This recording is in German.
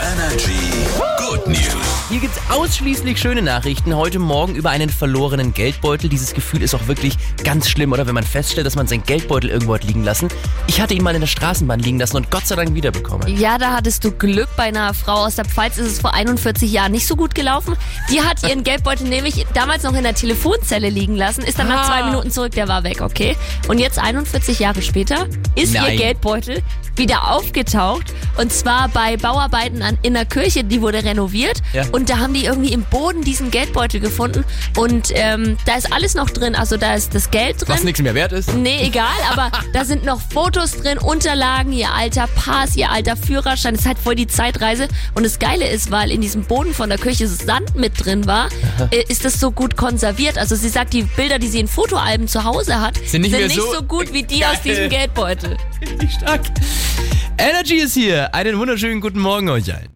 Energy Good News. Hier gibt's ausschließlich schöne Nachrichten. Heute Morgen über einen verlorenen Geldbeutel. Dieses Gefühl ist auch wirklich ganz schlimm, oder wenn man feststellt, dass man seinen Geldbeutel irgendwo hat liegen lassen. Ich hatte ihn mal in der Straßenbahn liegen lassen und Gott sei Dank wiederbekommen. Ja, da hattest du Glück. Bei einer Frau aus der Pfalz ist es vor 41 Jahren nicht so gut gelaufen. Die hat ihren Geldbeutel nämlich damals noch in der Telefonzelle liegen lassen, ist dann nach Ah. zwei Minuten zurück, der war weg, okay? Und jetzt 41 Jahre später ist ihr Nein. Geldbeutel wieder aufgetaucht. Und zwar bei Bauarbeiten an, in der Kirche, die wurde renoviert. Ja. Und da haben die irgendwie im Boden diesen Geldbeutel gefunden. Und ähm, da ist alles noch drin. Also da ist das Geld drin. Was nichts mehr wert ist. Nee, egal, aber da sind noch Fotos drin, Unterlagen, ihr alter Pass, ihr alter Führerschein. Das ist halt voll die Zeitreise. Und das Geile ist, weil in diesem Boden von der Kirche Sand mit drin war, äh, ist das so gut konserviert. Also sie sagt, die Bilder, die sie in Fotoalben zu Hause hat, Sind nicht mehr so- gut wie die aus Geil. diesem Geldbeutel. Richtig stark. Energy ist hier. Einen wunderschönen guten Morgen euch allen.